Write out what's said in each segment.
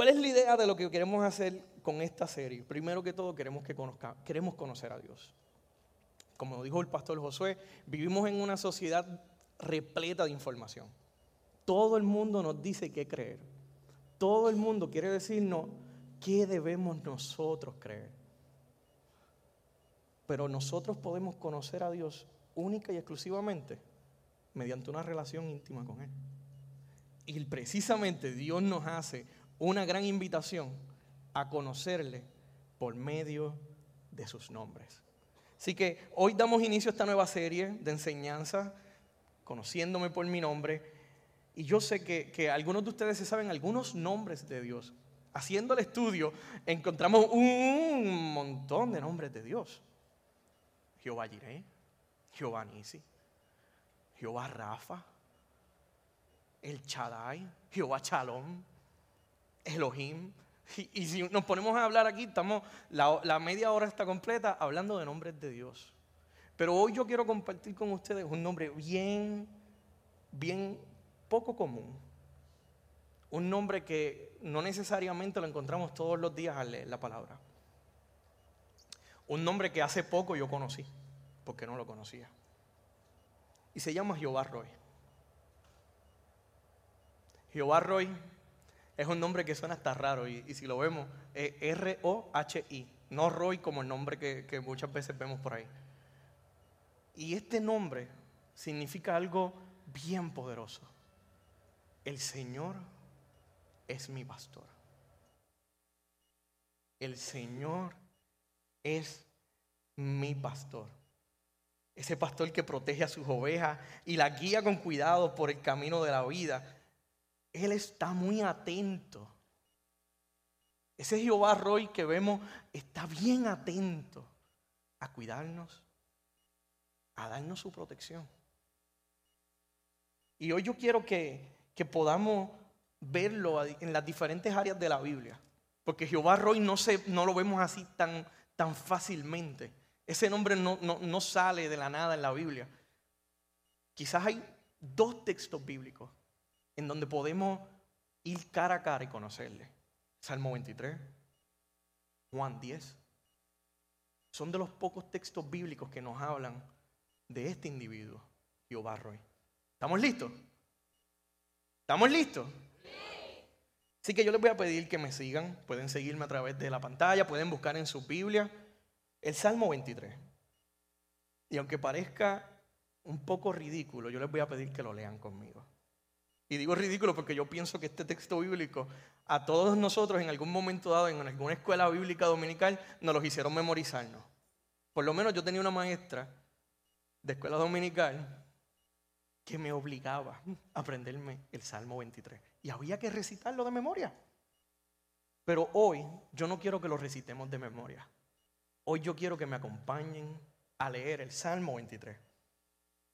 ¿Cuál es la idea de lo que queremos hacer con esta serie? Primero que todo, queremos, que conozca, queremos conocer a Dios. Como dijo el pastor Josué, vivimos en una sociedad repleta de información. Todo el mundo nos dice qué creer. Todo el mundo quiere decirnos qué debemos nosotros creer. Pero nosotros podemos conocer a Dios única y exclusivamente mediante una relación íntima con Él. Y precisamente Dios nos hace una gran invitación a conocerle por medio de sus nombres. Así que hoy damos inicio a esta nueva serie de enseñanza, conociéndome por mi nombre. Y yo sé que, que algunos de ustedes se saben algunos nombres de Dios. Haciendo el estudio encontramos un montón de nombres de Dios. Jehová Jireh, Jehová Nisi, Jehová Rafa, el Chadai, Jehová Shalom, Elohim. Y, si nos ponemos a hablar aquí, estamos, la, media hora está completa hablando de nombres de Dios. Pero hoy yo quiero compartir con ustedes un nombre bien, bien poco común. Un nombre que no necesariamente lo encontramos todos los días al leer la palabra. Un nombre que hace poco yo conocí, porque no lo conocía. Y se llama Jehová Roy. Jehová Roy es un nombre que suena hasta raro y, si lo vemos, es R-O-H-I, no Roy como el nombre que, muchas veces vemos por ahí. Y este nombre significa algo bien poderoso. El Señor es mi pastor. El Señor es mi pastor. Ese pastor que protege a sus ovejas y la guía con cuidado por el camino de la vida. Él está muy atento. Ese Jehová Roy que vemos está bien atento a cuidarnos, a darnos su protección. Y hoy yo quiero que, que podamos verlo en las diferentes áreas de la Biblia. Porque Jehová Roy no, se, no lo vemos así tan, tan fácilmente. Ese nombre no, no, no sale de la nada en la Biblia. Quizás hay dos textos bíblicos en donde podemos ir cara a cara y conocerle. Salmo 23, Juan 10. Son de los pocos textos bíblicos que nos hablan de este individuo, Jehová Roy. ¿Estamos listos? ¿Estamos listos? Así que yo les voy a pedir que me sigan. Pueden seguirme a través de la pantalla, pueden buscar en su Biblia el Salmo 23. Y aunque parezca un poco ridículo, yo les voy a pedir que lo lean conmigo. Y digo ridículo porque yo pienso que este texto bíblico a todos nosotros en algún momento dado en alguna escuela bíblica dominical nos los hicieron memorizarnos. Por lo menos yo tenía una maestra de escuela dominical que me obligaba a aprenderme el Salmo 23. Y había que recitarlo de memoria. Pero hoy yo no quiero que lo recitemos de memoria. Hoy yo quiero que me acompañen a leer el Salmo 23.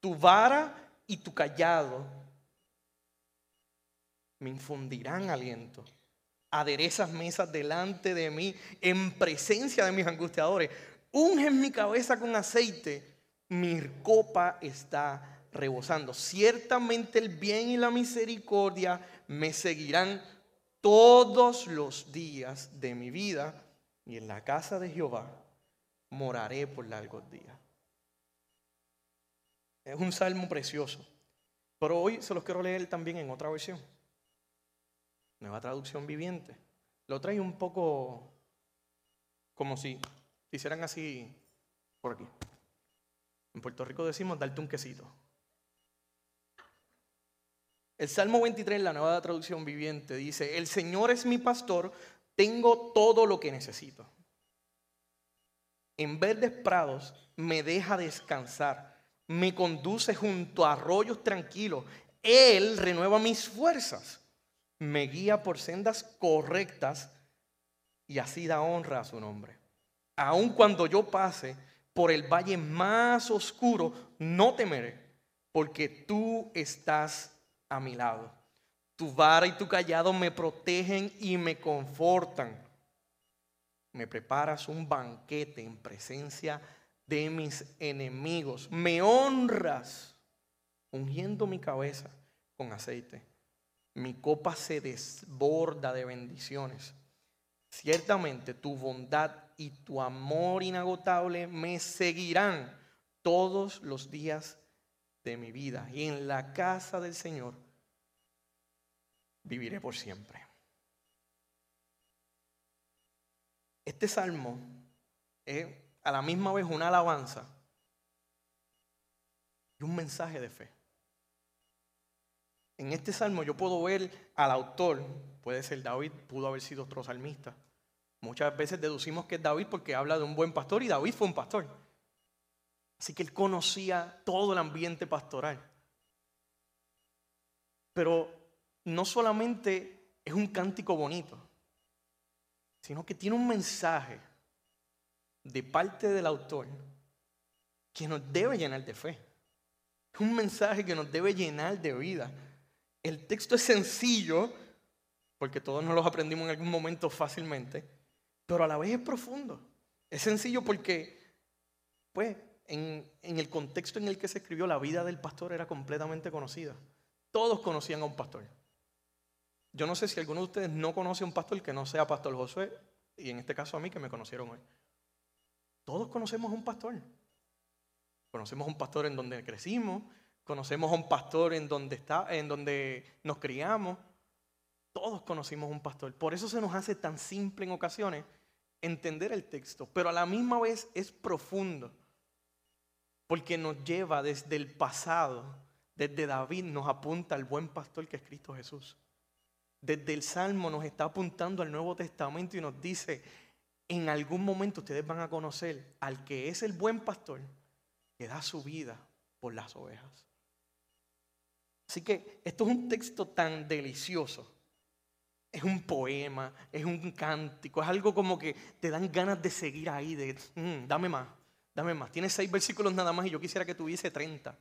tu vara y tu callado me infundirán aliento. Aderezas mesas delante de mí en presencia de mis angustiadores. Ungen mi cabeza con aceite. Mi copa está rebosando. Ciertamente el bien y la misericordia me seguirán todos los días de mi vida. Y en la casa de Jehová moraré por largos días. Es un salmo precioso. Pero hoy se los quiero leer también en otra versión. Nueva traducción viviente. Lo trae un poco como si hicieran así por aquí. En Puerto Rico decimos darte un quesito. El Salmo 23, la nueva traducción viviente, dice, el Señor es mi pastor, tengo todo lo que necesito. En verdes prados me deja descansar me conduce junto a arroyos tranquilos. Él renueva mis fuerzas. me guía por sendas correctas y así da honra a su nombre. Aun cuando yo pase por el valle más oscuro, no temeré, porque tú estás a mi lado. Tu vara y tu callado me protegen y me confortan. Me preparas un banquete en presencia de mis enemigos. Me honras ungiendo mi cabeza con aceite. Mi copa se desborda de bendiciones. Ciertamente tu bondad y tu amor inagotable me seguirán todos los días de mi vida. Y en la casa del Señor viviré por siempre. Este salmo es a la misma vez una alabanza y un mensaje de fe. En este salmo yo puedo ver al autor, puede ser David, pudo haber sido otro salmista. Muchas veces deducimos que es David porque habla de un buen pastor y David fue un pastor. Así que él conocía todo el ambiente pastoral. Pero no solamente es un cántico bonito, sino que tiene un mensaje de parte del autor que nos debe llenar de fe. Es un mensaje que nos debe llenar de vida. El texto es sencillo, porque todos nos lo aprendimos en algún momento fácilmente, pero a la vez es profundo. Es sencillo porque, pues, en, en, el contexto en el que se escribió, la vida del pastor era completamente conocida. Todos conocían a un pastor. Yo no sé si alguno de ustedes no conoce a un pastor que no sea Pastor Josué, y en este caso a mí que me conocieron hoy. Todos conocemos a un pastor. Conocemos a un pastor en donde crecimos, conocemos a un pastor en donde, está, en donde nos criamos. Todos conocimos a un pastor. Por eso se nos hace tan simple en ocasiones entender el texto, pero a la misma vez es profundo, porque nos lleva desde el pasado, desde David nos apunta al buen pastor que es Cristo Jesús. Desde el Salmo nos está apuntando al Nuevo Testamento y nos dice, en algún momento ustedes van a conocer al que es el buen pastor que da su vida por las ovejas. Así que esto es un texto tan delicioso. Es un poema, es un cántico, es algo como que te dan ganas de seguir ahí, de, mm, dame más, dame más. Tiene seis versículos nada más y yo quisiera que tuviese 30.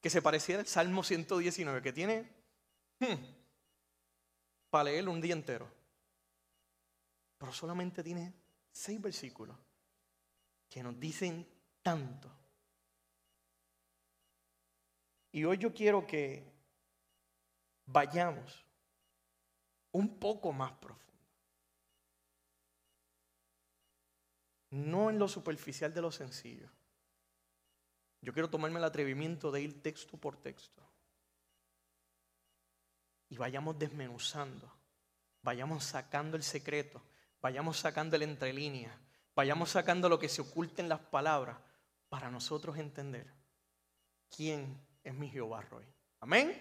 Que se pareciera al Salmo 119, que tiene hmm, para leerlo un día entero. Pero solamente tiene seis versículos que nos dicen tanto. Y hoy yo quiero que vayamos un poco más profundo. No en lo superficial de lo sencillo. Yo quiero tomarme el atrevimiento de ir texto por texto. Y vayamos desmenuzando, vayamos sacando el secreto, vayamos sacando el entrelínea, vayamos sacando lo que se oculta en las palabras para nosotros entender quién es mi Jehová Roy. Amén.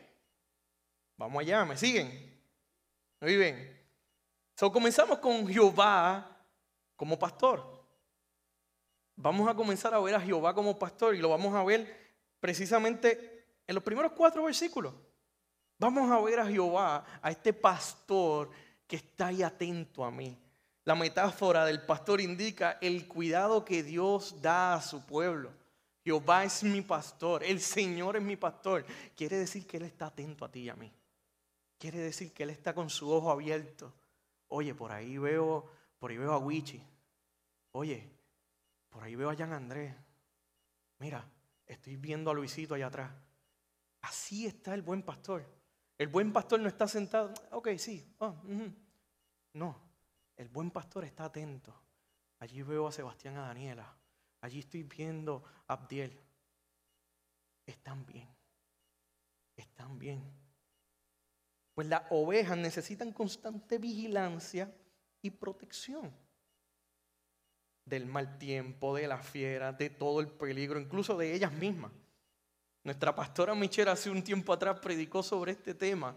Vamos allá, ¿me siguen? Muy bien. So, comenzamos con Jehová como pastor. Vamos a comenzar a ver a Jehová como pastor y lo vamos a ver precisamente en los primeros cuatro versículos. Vamos a ver a Jehová, a este pastor que está ahí atento a mí. La metáfora del pastor indica el cuidado que Dios da a su pueblo. Jehová es mi pastor, el Señor es mi pastor. Quiere decir que Él está atento a ti y a mí. Quiere decir que Él está con su ojo abierto. Oye, por ahí veo, por ahí veo a Wichi. Oye, por ahí veo a Jan Andrés. Mira, estoy viendo a Luisito allá atrás. Así está el buen pastor. El buen pastor no está sentado. Ok, sí. Oh, no, el buen pastor está atento. Allí veo a Sebastián, a Daniela. Allí estoy viendo a Abdiel. Están bien. Están bien. Pues las ovejas necesitan constante vigilancia y protección del mal tiempo, de la fiera, de todo el peligro, incluso de ellas mismas. Nuestra pastora Michelle hace un tiempo atrás predicó sobre este tema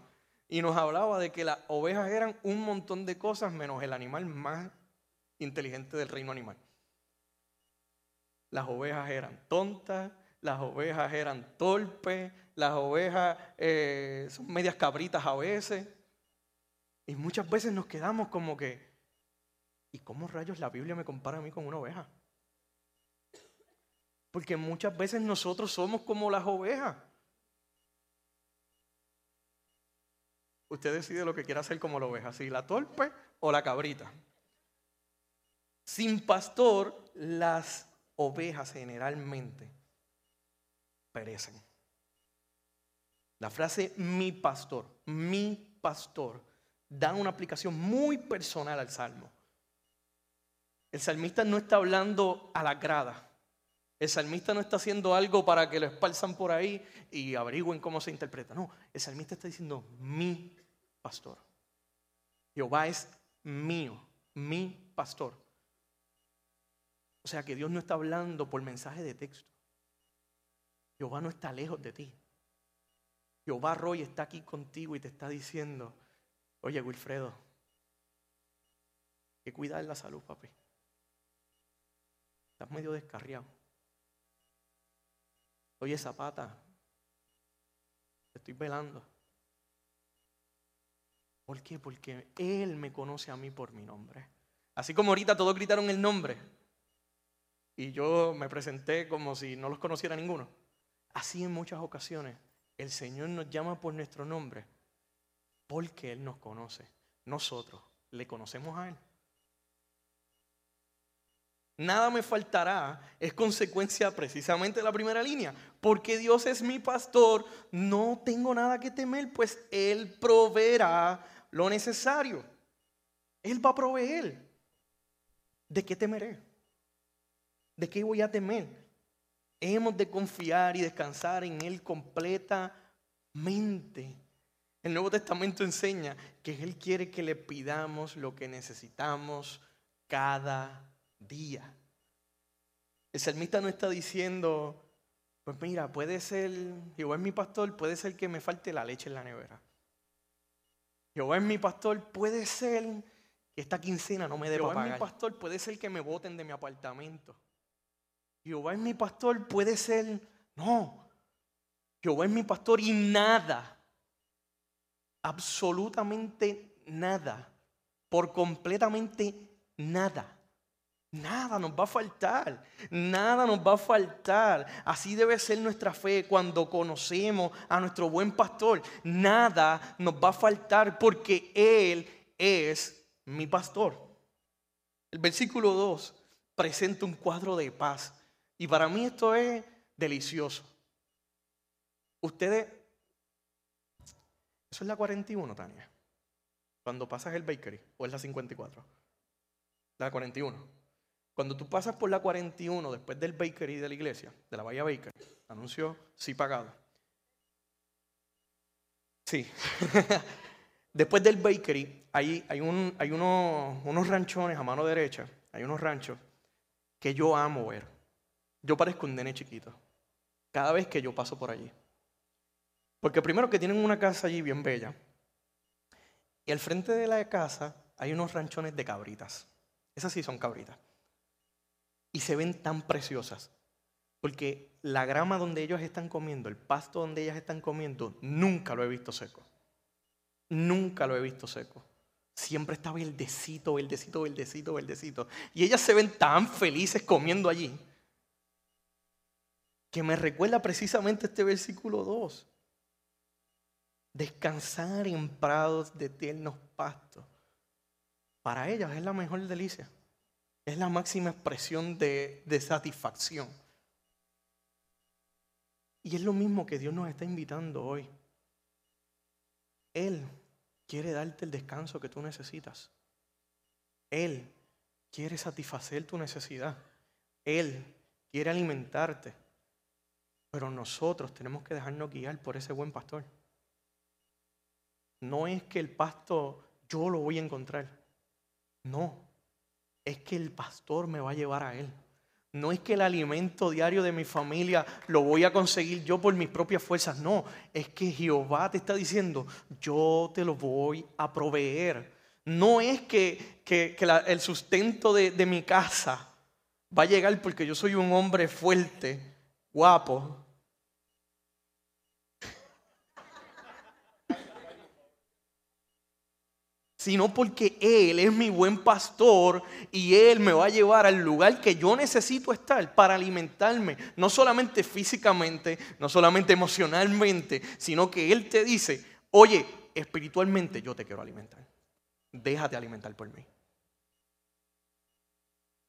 y nos hablaba de que las ovejas eran un montón de cosas menos el animal más inteligente del reino animal las ovejas eran tontas, las ovejas eran torpes, las ovejas eh, son medias cabritas a veces. Y muchas veces nos quedamos como que, ¿y cómo rayos la Biblia me compara a mí con una oveja? Porque muchas veces nosotros somos como las ovejas. Usted decide lo que quiera hacer como la oveja, si la torpe o la cabrita. Sin pastor, las ovejas generalmente perecen. La frase mi pastor, mi pastor, da una aplicación muy personal al salmo. El salmista no está hablando a la grada. El salmista no está haciendo algo para que lo espalzan por ahí y averigüen cómo se interpreta. No, el salmista está diciendo mi pastor. Jehová es mío, mi pastor. O sea que Dios no está hablando por mensaje de texto. Jehová no está lejos de ti. Jehová Roy está aquí contigo y te está diciendo, oye Wilfredo, que cuidar la salud, papi. Estás medio descarriado. Oye, Zapata, te estoy velando. ¿Por qué? Porque Él me conoce a mí por mi nombre. Así como ahorita todos gritaron el nombre y yo me presenté como si no los conociera ninguno. Así en muchas ocasiones el Señor nos llama por nuestro nombre porque Él nos conoce. Nosotros le conocemos a Él. Nada me faltará es consecuencia precisamente de la primera línea. Porque Dios es mi pastor, no tengo nada que temer, pues Él proveerá lo necesario. Él va a proveer. ¿De qué temeré? ¿De qué voy a temer? Hemos de confiar y descansar en Él completamente. El Nuevo Testamento enseña que Él quiere que le pidamos lo que necesitamos cada día. El salmista no está diciendo, pues mira, puede ser, es mi pastor, puede ser que me falte la leche en la nevera. Jehová es mi pastor, puede ser que esta quincena no me dé Jehová es mi pastor, puede ser que me voten de mi apartamento. Jehová es mi pastor, puede ser, no. Jehová es mi pastor y nada, absolutamente nada, por completamente nada. Nada nos va a faltar, nada nos va a faltar. Así debe ser nuestra fe cuando conocemos a nuestro buen pastor. Nada nos va a faltar porque Él es mi pastor. El versículo 2 presenta un cuadro de paz. Y para mí esto es delicioso. Ustedes, eso es la 41, Tania. Cuando pasas el bakery, o es la 54. La 41. Cuando tú pasas por la 41 después del bakery de la iglesia, de la Bahía Baker, anuncio sí pagado. Sí. después del bakery hay, hay, un, hay unos, unos ranchones a mano derecha, hay unos ranchos que yo amo ver. Yo parezco un nene chiquito cada vez que yo paso por allí. Porque primero que tienen una casa allí bien bella. Y al frente de la casa hay unos ranchones de cabritas. Esas sí son cabritas y se ven tan preciosas. Porque la grama donde ellos están comiendo, el pasto donde ellas están comiendo, nunca lo he visto seco. Nunca lo he visto seco. Siempre está verdecito, verdecito, verdecito, verdecito. Y ellas se ven tan felices comiendo allí. Que me recuerda precisamente este versículo 2. Descansar en prados de tiernos pastos. Para ellas es la mejor delicia. Es la máxima expresión de, satisfacción. Y es lo mismo que Dios nos está invitando hoy. Él quiere darte el descanso que tú necesitas. Él quiere satisfacer tu necesidad. Él quiere alimentarte. Pero nosotros tenemos que dejarnos guiar por ese buen pastor. No es que el pasto yo lo voy a encontrar. No es que el pastor me va a llevar a él. No es que el alimento diario de mi familia lo voy a conseguir yo por mis propias fuerzas. No, es que Jehová te está diciendo, yo te lo voy a proveer. No es que, el sustento de, de mi casa va a llegar porque yo soy un hombre fuerte, guapo, sino porque Él es mi buen pastor y Él me va a llevar al lugar que yo necesito estar para alimentarme, no solamente físicamente, no solamente emocionalmente, sino que Él te dice, oye, espiritualmente yo te quiero alimentar, déjate alimentar por mí.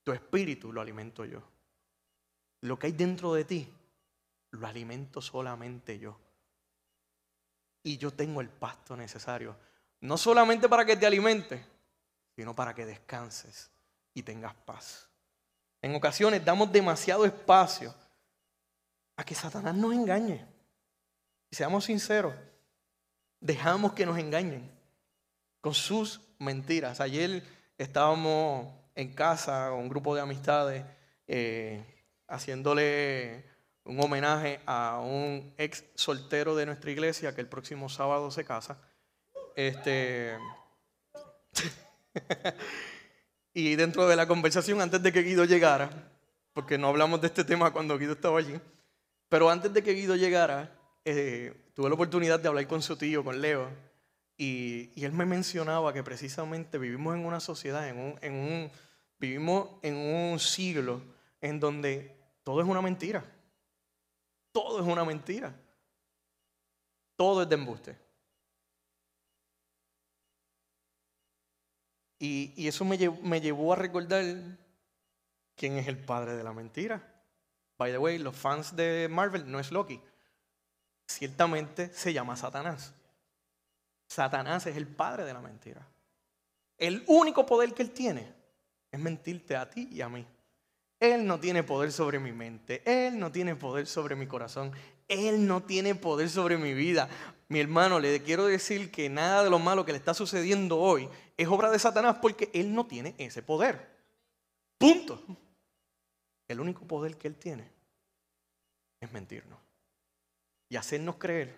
Tu espíritu lo alimento yo. Lo que hay dentro de ti, lo alimento solamente yo. Y yo tengo el pasto necesario no solamente para que te alimente, sino para que descanses y tengas paz. En ocasiones damos demasiado espacio a que Satanás nos engañe. Y seamos sinceros, dejamos que nos engañen con sus mentiras. Ayer estábamos en casa con un grupo de amistades eh, haciéndole un homenaje a un ex soltero de nuestra iglesia que el próximo sábado se casa. Este. y dentro de la conversación, antes de que Guido llegara, porque no hablamos de este tema cuando Guido estaba allí, pero antes de que Guido llegara, eh, tuve la oportunidad de hablar con su tío, con Leo, y, él me mencionaba que precisamente vivimos en una sociedad, en un, en un, vivimos en un siglo en donde todo es una mentira. Todo es una mentira. Todo es de embuste. Y, eso me llevó, a recordar quién es el padre de la mentira. By the way, los fans de Marvel no es Loki. Ciertamente se llama Satanás. Satanás es el padre de la mentira. El único poder que él tiene es mentirte a ti y a mí. Él no tiene poder sobre mi mente. Él no tiene poder sobre mi corazón. Él no tiene poder sobre mi vida. Mi hermano, le quiero decir que nada de lo malo que le está sucediendo hoy es obra de Satanás porque él no tiene ese poder. Punto. El único poder que él tiene es mentirnos y hacernos creer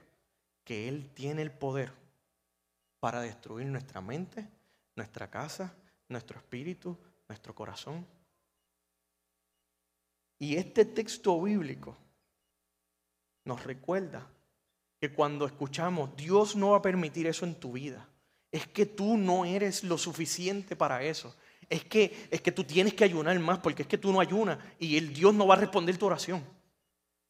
que él tiene el poder para destruir nuestra mente, nuestra casa, nuestro espíritu, nuestro corazón. Y este texto bíblico nos recuerda que cuando escuchamos, Dios no va a permitir eso en tu vida. Es que tú no eres lo suficiente para eso. Es que, es que tú tienes que ayunar más porque es que tú no ayunas y el Dios no va a responder tu oración.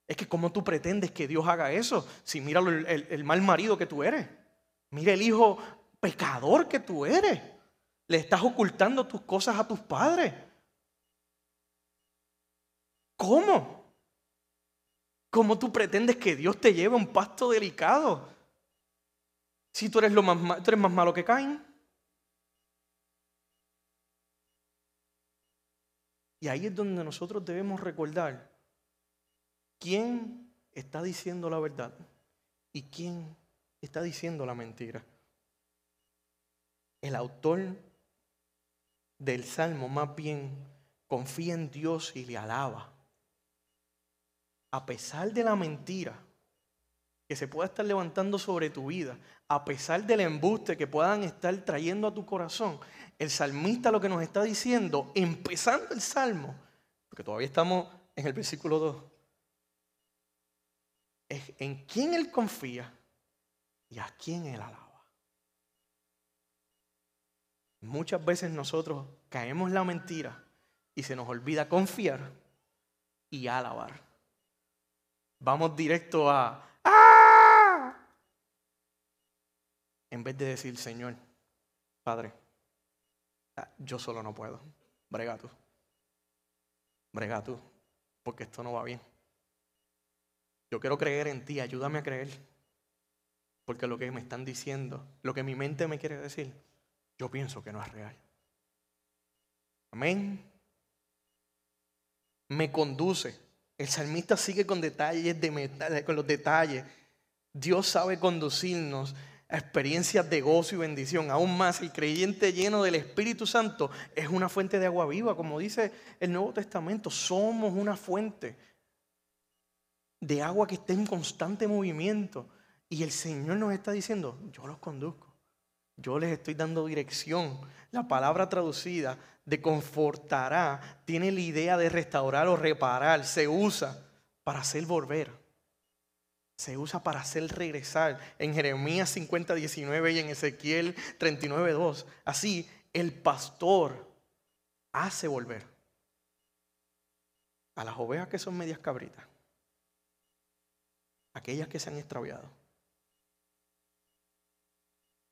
Es que cómo tú pretendes que Dios haga eso si mira el, el mal marido que tú eres. Mira el hijo pecador que tú eres. Le estás ocultando tus cosas a tus padres. ¿Cómo? ¿Cómo tú pretendes que Dios te lleve un pasto delicado? Si tú eres, lo más, tú eres más malo que Caín. Y ahí es donde nosotros debemos recordar quién está diciendo la verdad y quién está diciendo la mentira. El autor del Salmo más bien confía en Dios y le alaba a pesar de la mentira que se pueda estar levantando sobre tu vida, a pesar del embuste que puedan estar trayendo a tu corazón, el salmista lo que nos está diciendo, empezando el salmo, porque todavía estamos en el versículo 2, es en quién él confía y a quién él alaba. Muchas veces nosotros caemos la mentira y se nos olvida confiar y alabar. Vamos directo a ¡Ah! En vez de decir, Señor, Padre, ah, yo solo no puedo. Brega tú. Brega tú. Porque esto no va bien. Yo quiero creer en ti. Ayúdame a creer. Porque lo que me están diciendo, lo que mi mente me quiere decir, yo pienso que no es real. Amén. Me conduce el salmista sigue con detalles de con los detalles. Dios sabe conducirnos a experiencias de gozo y bendición. Aún más, el creyente lleno del Espíritu Santo es una fuente de agua viva, como dice el Nuevo Testamento. Somos una fuente de agua que está en constante movimiento. Y el Señor nos está diciendo, yo los conduzco. Yo les estoy dando dirección. La palabra traducida de confortará tiene la idea de restaurar o reparar. Se usa para hacer volver. Se usa para hacer regresar en Jeremías 50, 19 y en Ezequiel 39, 2. Así, el pastor hace volver a las ovejas que son medias cabritas, aquellas que se han extraviado.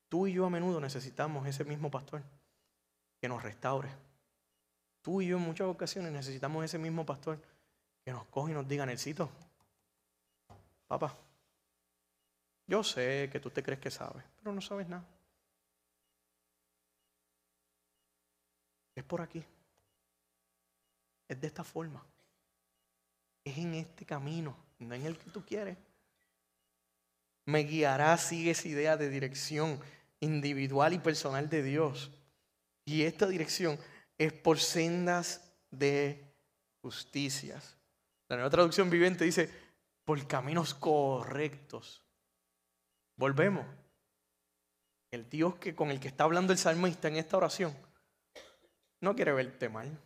Tú y yo a menudo necesitamos ese mismo pastor que nos restaure. Tú y yo en muchas ocasiones necesitamos ese mismo pastor que nos coge y nos diga, Necesito, papá, yo sé que tú te crees que sabes, pero no sabes nada. Es por aquí. Es de esta forma. Es en este camino, no en el que tú quieres. Me guiará, sigue esa idea de dirección individual y personal de Dios. Y esta dirección es por sendas de justicias. La nueva traducción viviente dice, por caminos correctos. Volvemos. El Dios que, con el que está hablando el salmista en esta oración no quiere verte mal.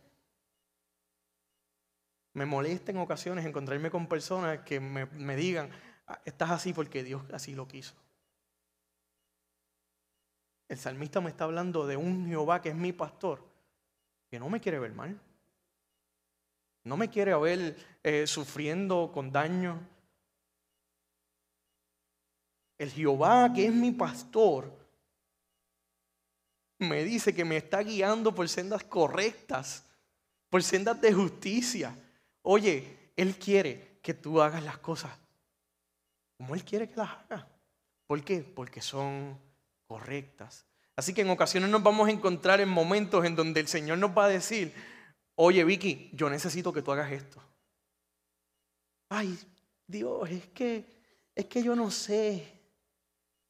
Me molesta en ocasiones encontrarme con personas que me, me digan, ah, estás así porque Dios así lo quiso. El salmista me está hablando de un Jehová que es mi pastor, que no me quiere ver mal. No me quiere ver eh, sufriendo con daño. El Jehová que es mi pastor me dice que me está guiando por sendas correctas, por sendas de justicia. Oye, Él quiere que tú hagas las cosas como Él quiere que las hagas. ¿Por qué? Porque son correctas. Así que en ocasiones nos vamos a encontrar en momentos en donde el Señor nos va a decir, oye Vicky, yo necesito que tú hagas esto. Ay, Dios, es que, es que yo no sé.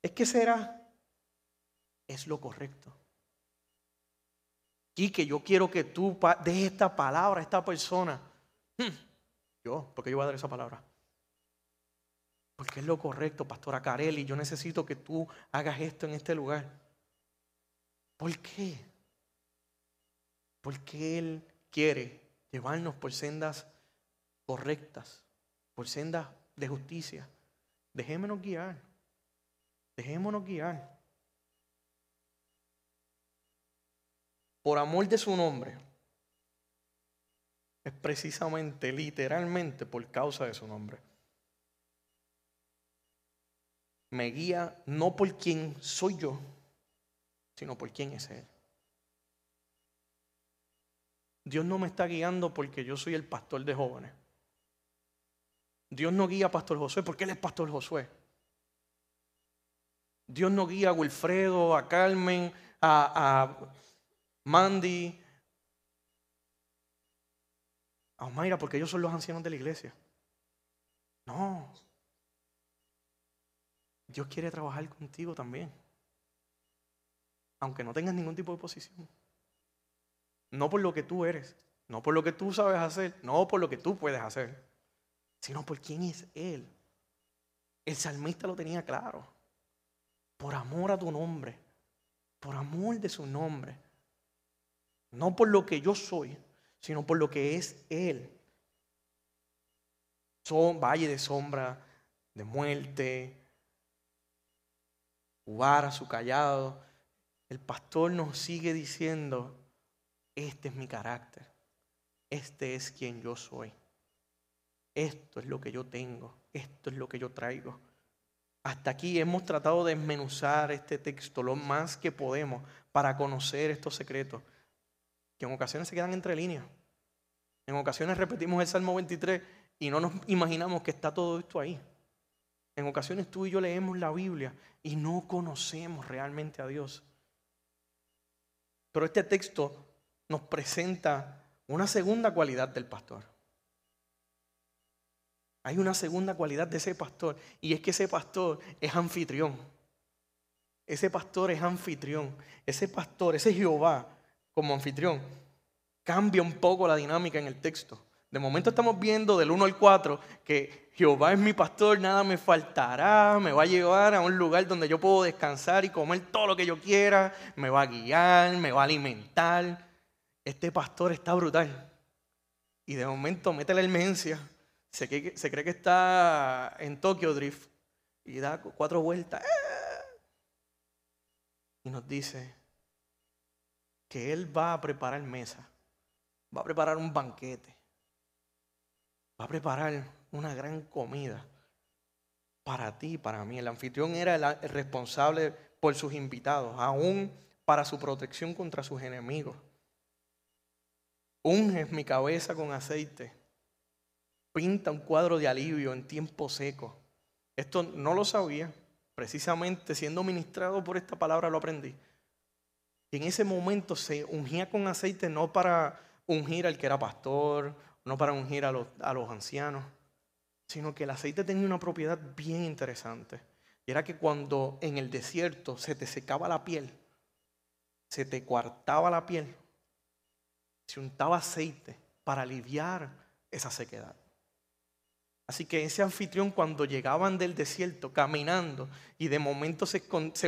Es que será, es lo correcto. Y que yo quiero que tú des esta palabra a esta persona. Hmm, yo, porque yo voy a dar esa palabra. Porque es lo correcto, Pastora Carelli. Yo necesito que tú hagas esto en este lugar. ¿Por qué? Porque Él quiere llevarnos por sendas correctas, por sendas de justicia. Dejémonos guiar. Dejémonos guiar. Por amor de su nombre. Es precisamente, literalmente, por causa de su nombre me guía no por quién soy yo, sino por quién es Él. Dios no me está guiando porque yo soy el pastor de jóvenes. Dios no guía a Pastor Josué porque Él es Pastor Josué. Dios no guía a Wilfredo, a Carmen, a, a Mandy, a Omaira porque ellos son los ancianos de la iglesia. No, Dios quiere trabajar contigo también. Aunque no tengas ningún tipo de posición. No por lo que tú eres, no por lo que tú sabes hacer, no por lo que tú puedes hacer, sino por quién es Él. El salmista lo tenía claro. Por amor a tu nombre, por amor de su nombre. No por lo que yo soy, sino por lo que es Él. Son valle de sombra, de muerte, a su callado, el pastor nos sigue diciendo, este es mi carácter, este es quien yo soy, esto es lo que yo tengo, esto es lo que yo traigo. Hasta aquí hemos tratado de desmenuzar este texto lo más que podemos para conocer estos secretos, que en ocasiones se quedan entre líneas. En ocasiones repetimos el Salmo 23 y no nos imaginamos que está todo esto ahí. En ocasiones tú y yo leemos la Biblia y no conocemos realmente a Dios. Pero este texto nos presenta una segunda cualidad del pastor. Hay una segunda cualidad de ese pastor y es que ese pastor es anfitrión. Ese pastor es anfitrión. Ese pastor, ese Jehová como anfitrión, cambia un poco la dinámica en el texto. De momento estamos viendo del 1 al 4 que Jehová es mi pastor, nada me faltará, me va a llevar a un lugar donde yo puedo descansar y comer todo lo que yo quiera, me va a guiar, me va a alimentar. Este pastor está brutal. Y de momento mete la emergencia se cree, que, está en Tokyo Drift y da cuatro vueltas. ¡eh! Y nos dice que Él va a preparar mesa, va a preparar un banquete, va a preparar una gran comida para ti y para mí. El anfitrión era el responsable por sus invitados, aún para su protección contra sus enemigos. Unges mi cabeza con aceite. Pinta un cuadro de alivio en tiempo seco. Esto no lo sabía. Precisamente siendo ministrado por esta palabra lo aprendí. Y en ese momento se ungía con aceite no para ungir al que era pastor, no para ungir a los, a los ancianos, sino que el aceite tenía una propiedad bien interesante. Y era que cuando en el desierto se te secaba la piel, se te cuartaba la piel, se untaba aceite para aliviar esa sequedad. Así que ese anfitrión cuando llegaban del desierto caminando y de momento se,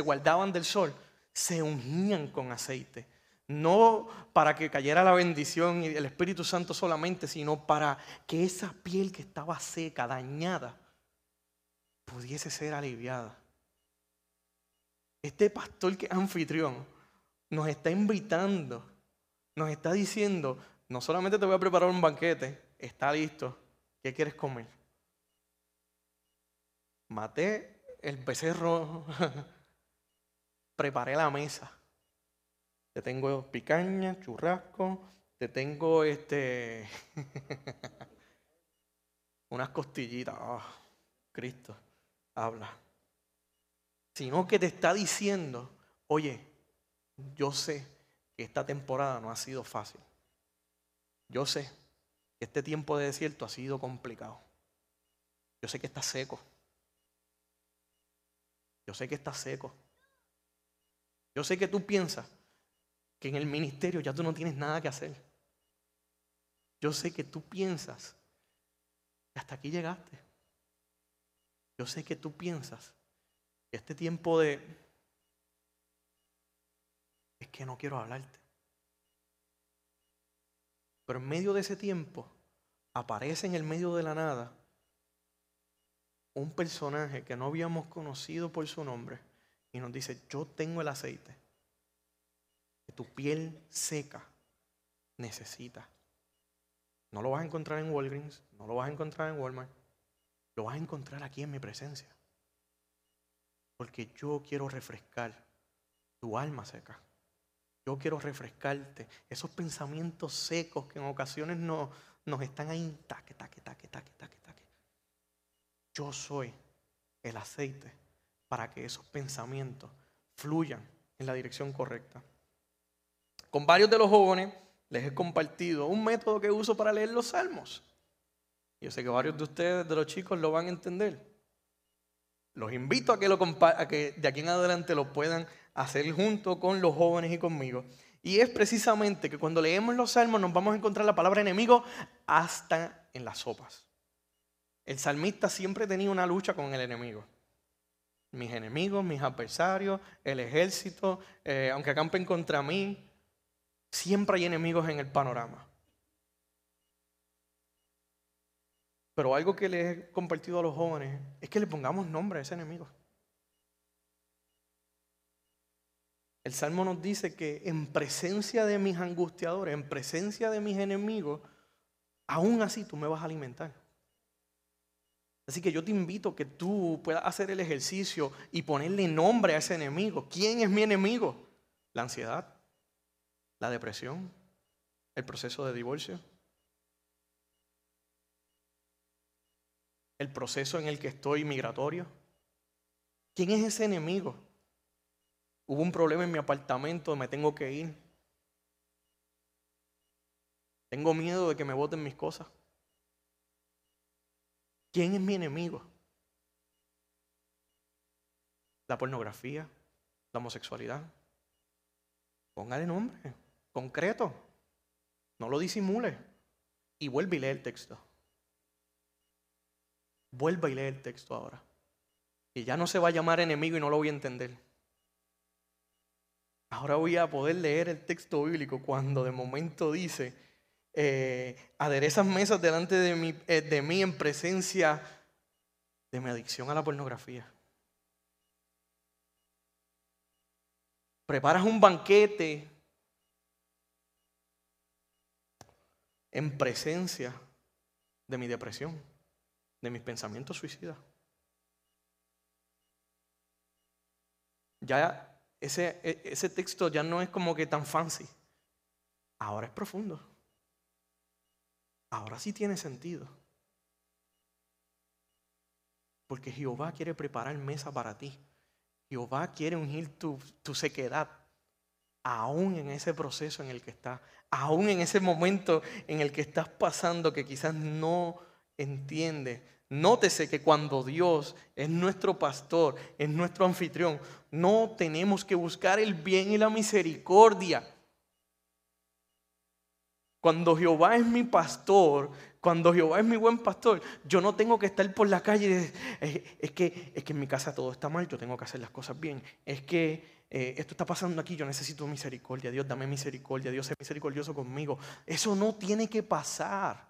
guardaban del sol, se ungían con aceite. No para que cayera la bendición y el Espíritu Santo solamente, sino para que esa piel que estaba seca, dañada, pudiese ser aliviada. Este pastor que es anfitrión nos está invitando, nos está diciendo, no solamente te voy a preparar un banquete, está listo, ¿qué quieres comer? Maté el becerro, preparé la mesa. Te tengo picaña, churrasco, te tengo este unas costillitas. Oh, Cristo habla. Sino que te está diciendo, oye, yo sé esta temporada no ha sido fácil. Yo sé que este tiempo de desierto ha sido complicado. Yo sé que está seco. Yo sé que está seco. Yo sé que tú piensas que en el ministerio ya tú no tienes nada que hacer. Yo sé que tú piensas que hasta aquí llegaste. Yo sé que tú piensas que este tiempo de... Es que no quiero hablarte. Pero en medio de ese tiempo aparece en el medio de la nada un personaje que no habíamos conocido por su nombre y nos dice, yo tengo el aceite que tu piel seca necesita. No lo vas a encontrar en Walgreens, no lo vas a encontrar en Walmart, lo vas a encontrar aquí en mi presencia. Porque yo quiero refrescar tu alma seca. Yo quiero refrescarte esos pensamientos secos que en ocasiones no, nos están ahí, taque, taque, taque, taque, taque, taque. Yo soy el aceite para que esos pensamientos fluyan en la dirección correcta. Con varios de los jóvenes les he compartido un método que uso para leer los salmos. Yo sé que varios de ustedes, de los chicos, lo van a entender. Los invito a que, lo a que de aquí en adelante lo puedan hacer junto con los jóvenes y conmigo. Y es precisamente que cuando leemos los salmos nos vamos a encontrar la palabra enemigo hasta en las sopas. El salmista siempre tenía una lucha con el enemigo. Mis enemigos, mis adversarios, el ejército, eh, aunque acampen contra mí, siempre hay enemigos en el panorama. Pero algo que les he compartido a los jóvenes es que le pongamos nombre a ese enemigo. El Salmo nos dice que en presencia de mis angustiadores, en presencia de mis enemigos, aún así tú me vas a alimentar. Así que yo te invito a que tú puedas hacer el ejercicio y ponerle nombre a ese enemigo. ¿Quién es mi enemigo? La ansiedad, la depresión, el proceso de divorcio, el proceso en el que estoy migratorio? ¿Quién es ese enemigo? Hubo un problema en mi apartamento, me tengo que ir. Tengo miedo de que me boten mis cosas. ¿Quién es mi enemigo? La pornografía, la homosexualidad. Póngale nombre, concreto. No lo disimule. Y vuelve y lee el texto. Vuelva y lee el texto ahora. Y ya no se va a llamar enemigo y no lo voy a entender. Ahora voy a poder leer el texto bíblico cuando de momento dice eh, aderezas mesas delante eh, de mí en presencia de mi adicción a la pornografía. Preparas un banquete en presencia de mi depresión, de mis pensamientos suicidas. Ya ese, e, ese texto ya no es como que tan fancy. Ahora es profundo. Ahora sí tiene sentido. Porque Jehová quiere preparar mesa para ti. Jehová quiere ungir tu, tu sequedad. Aún en ese proceso en el que estás. Aún en ese momento en el que estás pasando que quizás no entiendes. Nótese que cuando Dios es nuestro pastor, es nuestro anfitrión, no tenemos que buscar el bien y la misericordia. Cuando Jehová es mi pastor, cuando Jehová es mi buen pastor, yo no tengo que estar por la calle. es, que, es que en mi casa todo está mal, yo tengo que hacer las cosas bien. Es que eh, esto está pasando aquí, yo necesito misericordia. Dios, dame misericordia. Dios, es misericordioso conmigo. Eso no tiene que pasar.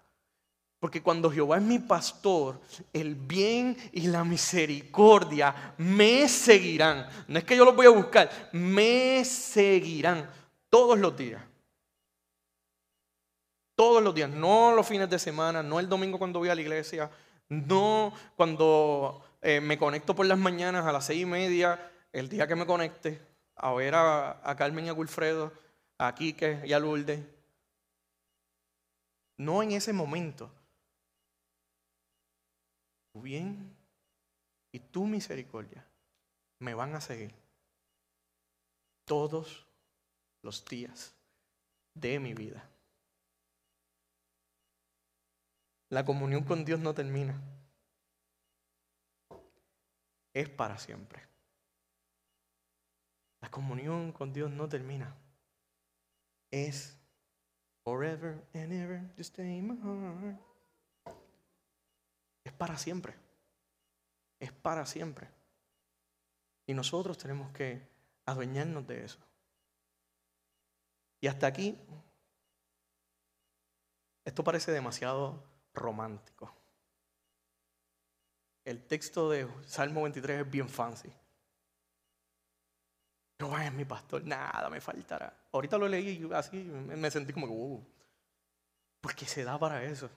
Porque cuando Jehová es mi pastor, el bien y la misericordia me seguirán. No es que yo los voy a buscar, me seguirán todos los días. Todos los días, no los fines de semana, no el domingo cuando voy a la iglesia, no cuando eh, me conecto por las mañanas a las seis y media, el día que me conecte, a ver a, a Carmen y a Wilfredo, a Quique y a Lourdes. No en ese momento tu bien y tu misericordia me van a seguir todos los días de mi vida. La comunión con Dios no termina. Es para siempre. La comunión con Dios no termina. Es forever and ever to stay in my heart es para siempre. Es para siempre. Y nosotros tenemos que adueñarnos de eso. Y hasta aquí, esto parece demasiado romántico. El texto de Salmo 23 es bien fancy. No es mi pastor, nada me faltará. Ahorita lo leí así me sentí como que, uh, porque se da para eso.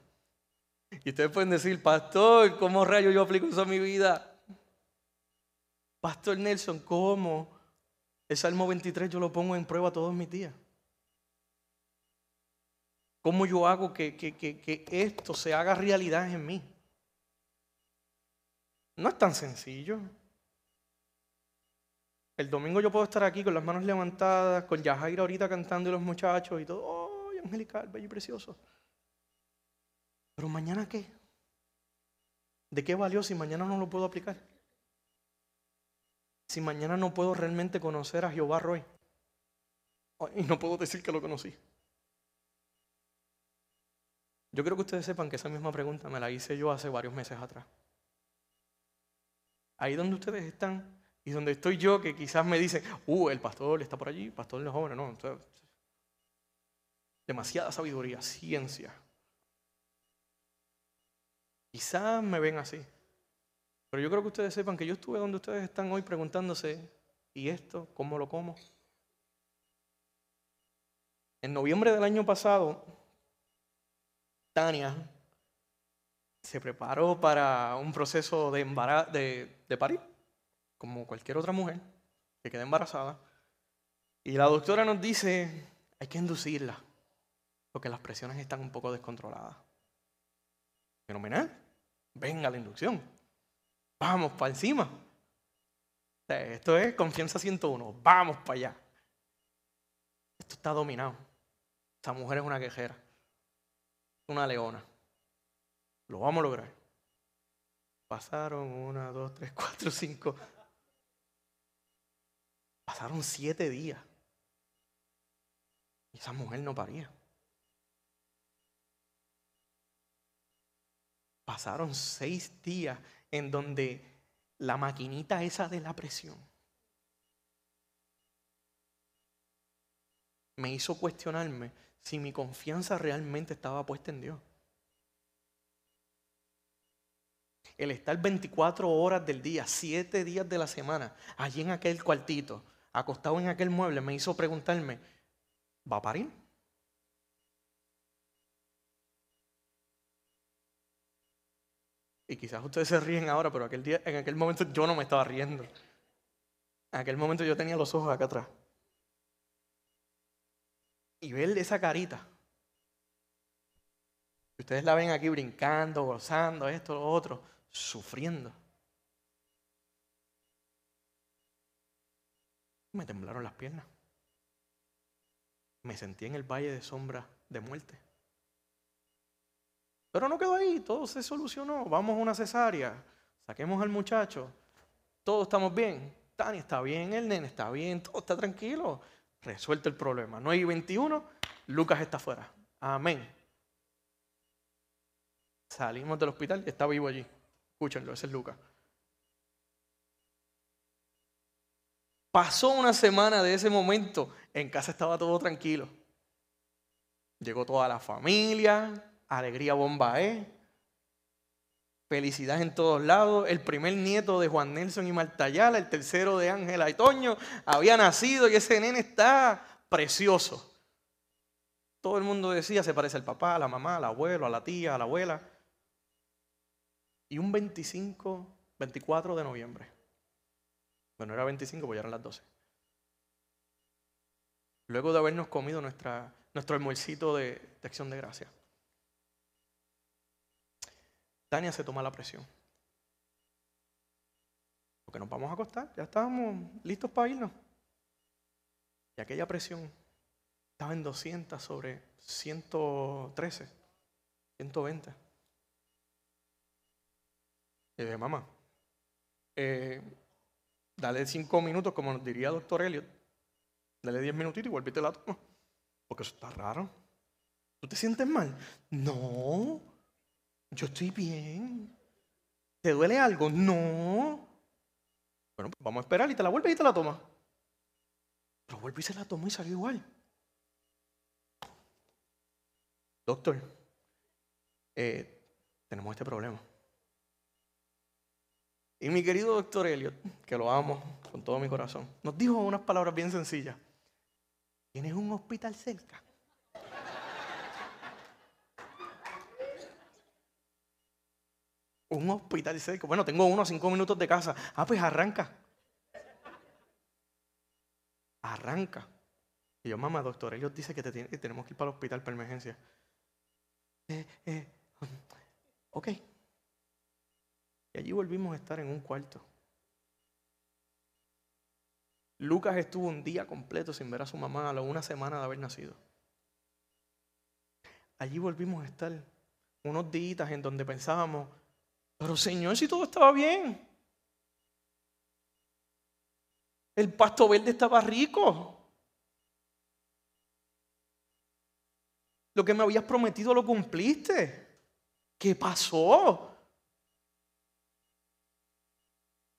Y ustedes pueden decir, pastor, ¿cómo rayo yo aplico eso a mi vida? Pastor Nelson, ¿cómo? El Salmo 23 yo lo pongo en prueba todos mis días. ¿Cómo yo hago que, que esto se haga realidad en mí? No es tan sencillo. El domingo yo puedo estar aquí con las manos levantadas, con Yajaira ahorita cantando y los muchachos y todo. ¡Oh, angelical, bello y precioso! Pero mañana qué? ¿De qué valió si mañana no lo puedo aplicar? Si mañana no puedo realmente conocer a Jehová Roy. Y no puedo decir que lo conocí. Yo quiero que ustedes sepan que esa misma pregunta me la hice yo hace varios meses atrás. Ahí donde ustedes están y donde estoy yo, que quizás me dicen, uh, el pastor está por allí, el pastor de los jóvenes, no. demasiada sabiduría, ciencia, Quizás me ven así. Pero yo creo que ustedes sepan que yo estuve donde ustedes están hoy preguntándose, ¿y esto cómo lo como? En noviembre del año pasado, Tania se preparó para un proceso de, de, de parir, como cualquier otra mujer que queda embarazada. Y la doctora nos dice, hay que inducirla, porque las presiones están un poco descontroladas. Fenomenal venga la inducción. Vamos para encima. Esto es confianza 101. Vamos para allá. Esto está dominado. Esta mujer es una quejera. Una leona. Lo vamos a lograr. Pasaron una, dos, tres, cuatro, cinco. Pasaron siete días. Y esa mujer no paría. Pasaron seis días en donde la maquinita esa de la presión me hizo cuestionarme si mi confianza realmente estaba puesta en Dios. El estar 24 horas del día, 7 días de la semana, allí en aquel cuartito, acostado en aquel mueble, me hizo preguntarme, ¿va a parir? Y quizás ustedes se ríen ahora, pero aquel día, en aquel momento yo no me estaba riendo. En aquel momento yo tenía los ojos acá atrás. Y ver esa carita. Ustedes la ven aquí brincando, gozando, esto, lo otro, sufriendo. Me temblaron las piernas. Me sentí en el valle de sombra de muerte. Pero no quedó ahí, todo se solucionó. Vamos a una cesárea, saquemos al muchacho, todos estamos bien. Tani está bien, el nene está bien, todo está tranquilo. Resuelto el problema. No hay 21, Lucas está fuera. Amén. Salimos del hospital y está vivo allí. Escúchenlo, ese es Lucas. Pasó una semana de ese momento, en casa estaba todo tranquilo. Llegó toda la familia, alegría bomba ¿eh? Felicidad en todos lados. El primer nieto de Juan Nelson y Martayala, el tercero de Ángela y Toño, había nacido y ese nene está precioso. Todo el mundo decía, se parece al papá, a la mamá, al abuelo, a la tía, a la abuela. Y un 25, 24 de noviembre. Bueno, era 25, pues ya eran las 12. Luego de habernos comido nuestro almuercito de, de acción de gracia. Tania se toma la presión. Porque nos vamos a acostar, ya estábamos listos para irnos. Y aquella presión estaba en 200 sobre 113, 120. Y dije, mamá, eh, dale cinco minutos, como nos diría doctor Elliot. Dale diez minutitos y vuélvete la toma. Porque eso está raro. ¿Tú te sientes mal? No. Yo estoy bien. ¿Te duele algo? No. Bueno, pues vamos a esperar y te la vuelves y te la toma. Pero vuelve y se la tomó y salió igual. Doctor, eh, tenemos este problema. Y mi querido doctor Elliot, que lo amo con todo mi corazón, nos dijo unas palabras bien sencillas. ¿Tienes un hospital cerca? Un hospital cerca. Bueno, tengo uno a cinco minutos de casa. Ah, pues arranca. Arranca. Y yo, mamá, doctor, ellos dicen que, te tenemos que ir para el hospital para emergencia. Eh, eh, ok. Y allí volvimos a estar en un cuarto. Lucas estuvo un día completo sin ver a su mamá a la una semana de haber nacido. Allí volvimos a estar unos días en donde pensábamos, pero Señor, si todo estaba bien. El pasto verde estaba rico. Lo que me habías prometido lo cumpliste. ¿Qué pasó?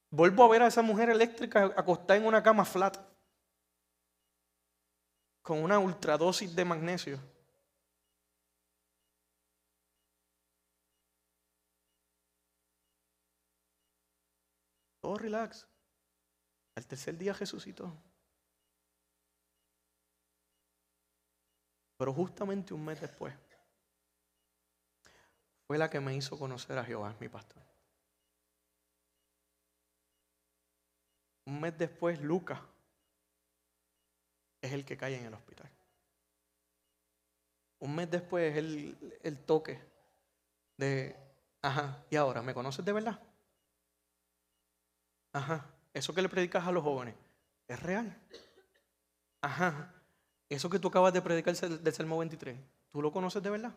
Vuelvo a ver a esa mujer eléctrica acostada en una cama flat con una ultradosis de magnesio. Todo relax. Al tercer día resucitó. Pero justamente un mes después fue la que me hizo conocer a Jehová, mi pastor. Un mes después, Lucas es el que cae en el hospital. Un mes después, el, el toque de, ajá, y ahora, ¿me conoces de verdad? Ajá, eso que le predicas a los jóvenes, ¿es real? Ajá, eso que tú acabas de predicar del Salmo 23, ¿tú lo conoces de verdad?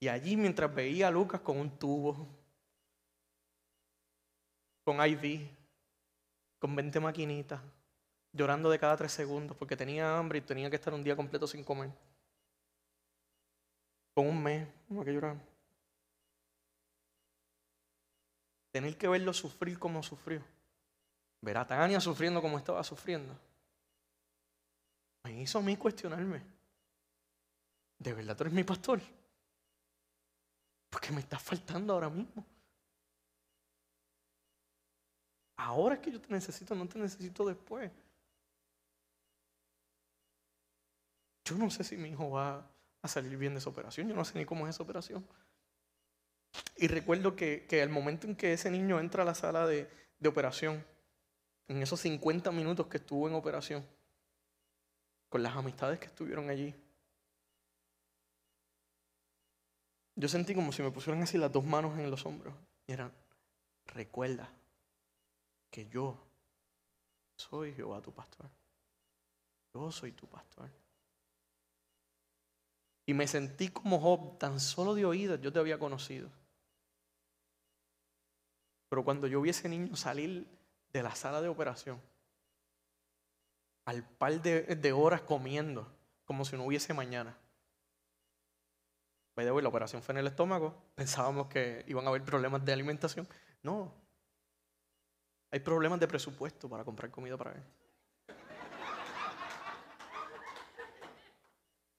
Y allí mientras veía a Lucas con un tubo, con IV, con 20 maquinitas, llorando de cada tres segundos porque tenía hambre y tenía que estar un día completo sin comer. Con un mes, no que llorar. Tener que verlo sufrir como sufrió. Ver a Tania sufriendo como estaba sufriendo. hizo a mí cuestionarme. ¿De verdad tú eres mi pastor? Porque me está faltando ahora mismo. Ahora es que yo te necesito, no te necesito después. Yo no sé si mi hijo va a salir bien de esa operación. Yo no sé ni cómo es esa operación. Y recuerdo que, que al momento en que ese niño entra a la sala de, de operación, en esos 50 minutos que estuvo en operación, con las amistades que estuvieron allí, yo sentí como si me pusieran así las dos manos en los hombros. Y eran, recuerda que yo soy Jehová tu pastor. Yo soy tu pastor. Y me sentí como Job, tan solo de oídas yo te había conocido. Pero cuando yo vi a ese niño salir de la sala de operación, al par de, horas comiendo, como si no hubiese mañana. By la operación fue en el estómago, pensábamos que iban a haber problemas de alimentación. No, hay problemas de presupuesto para comprar comida para él.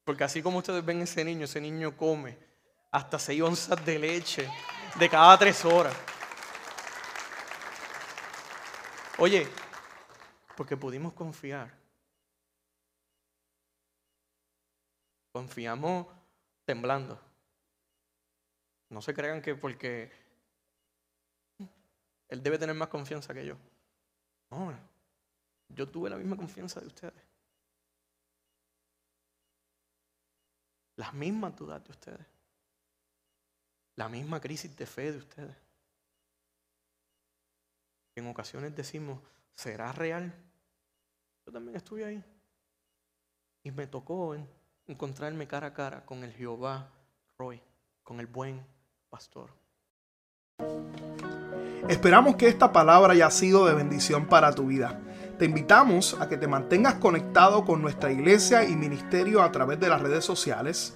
Porque así como ustedes ven ese niño, ese niño come hasta seis onzas de leche de cada tres horas. Oye, porque pudimos confiar. Confiamos temblando. No se crean que porque él debe tener más confianza que yo. No, yo tuve la misma confianza de ustedes. Las mismas dudas de ustedes. La misma crisis de fe de ustedes. En ocasiones decimos, ¿será real? Yo también estuve ahí. Y me tocó encontrarme cara a cara con el Jehová Roy, con el buen pastor. Esperamos que esta palabra haya sido de bendición para tu vida. Te invitamos a que te mantengas conectado con nuestra iglesia y ministerio a través de las redes sociales.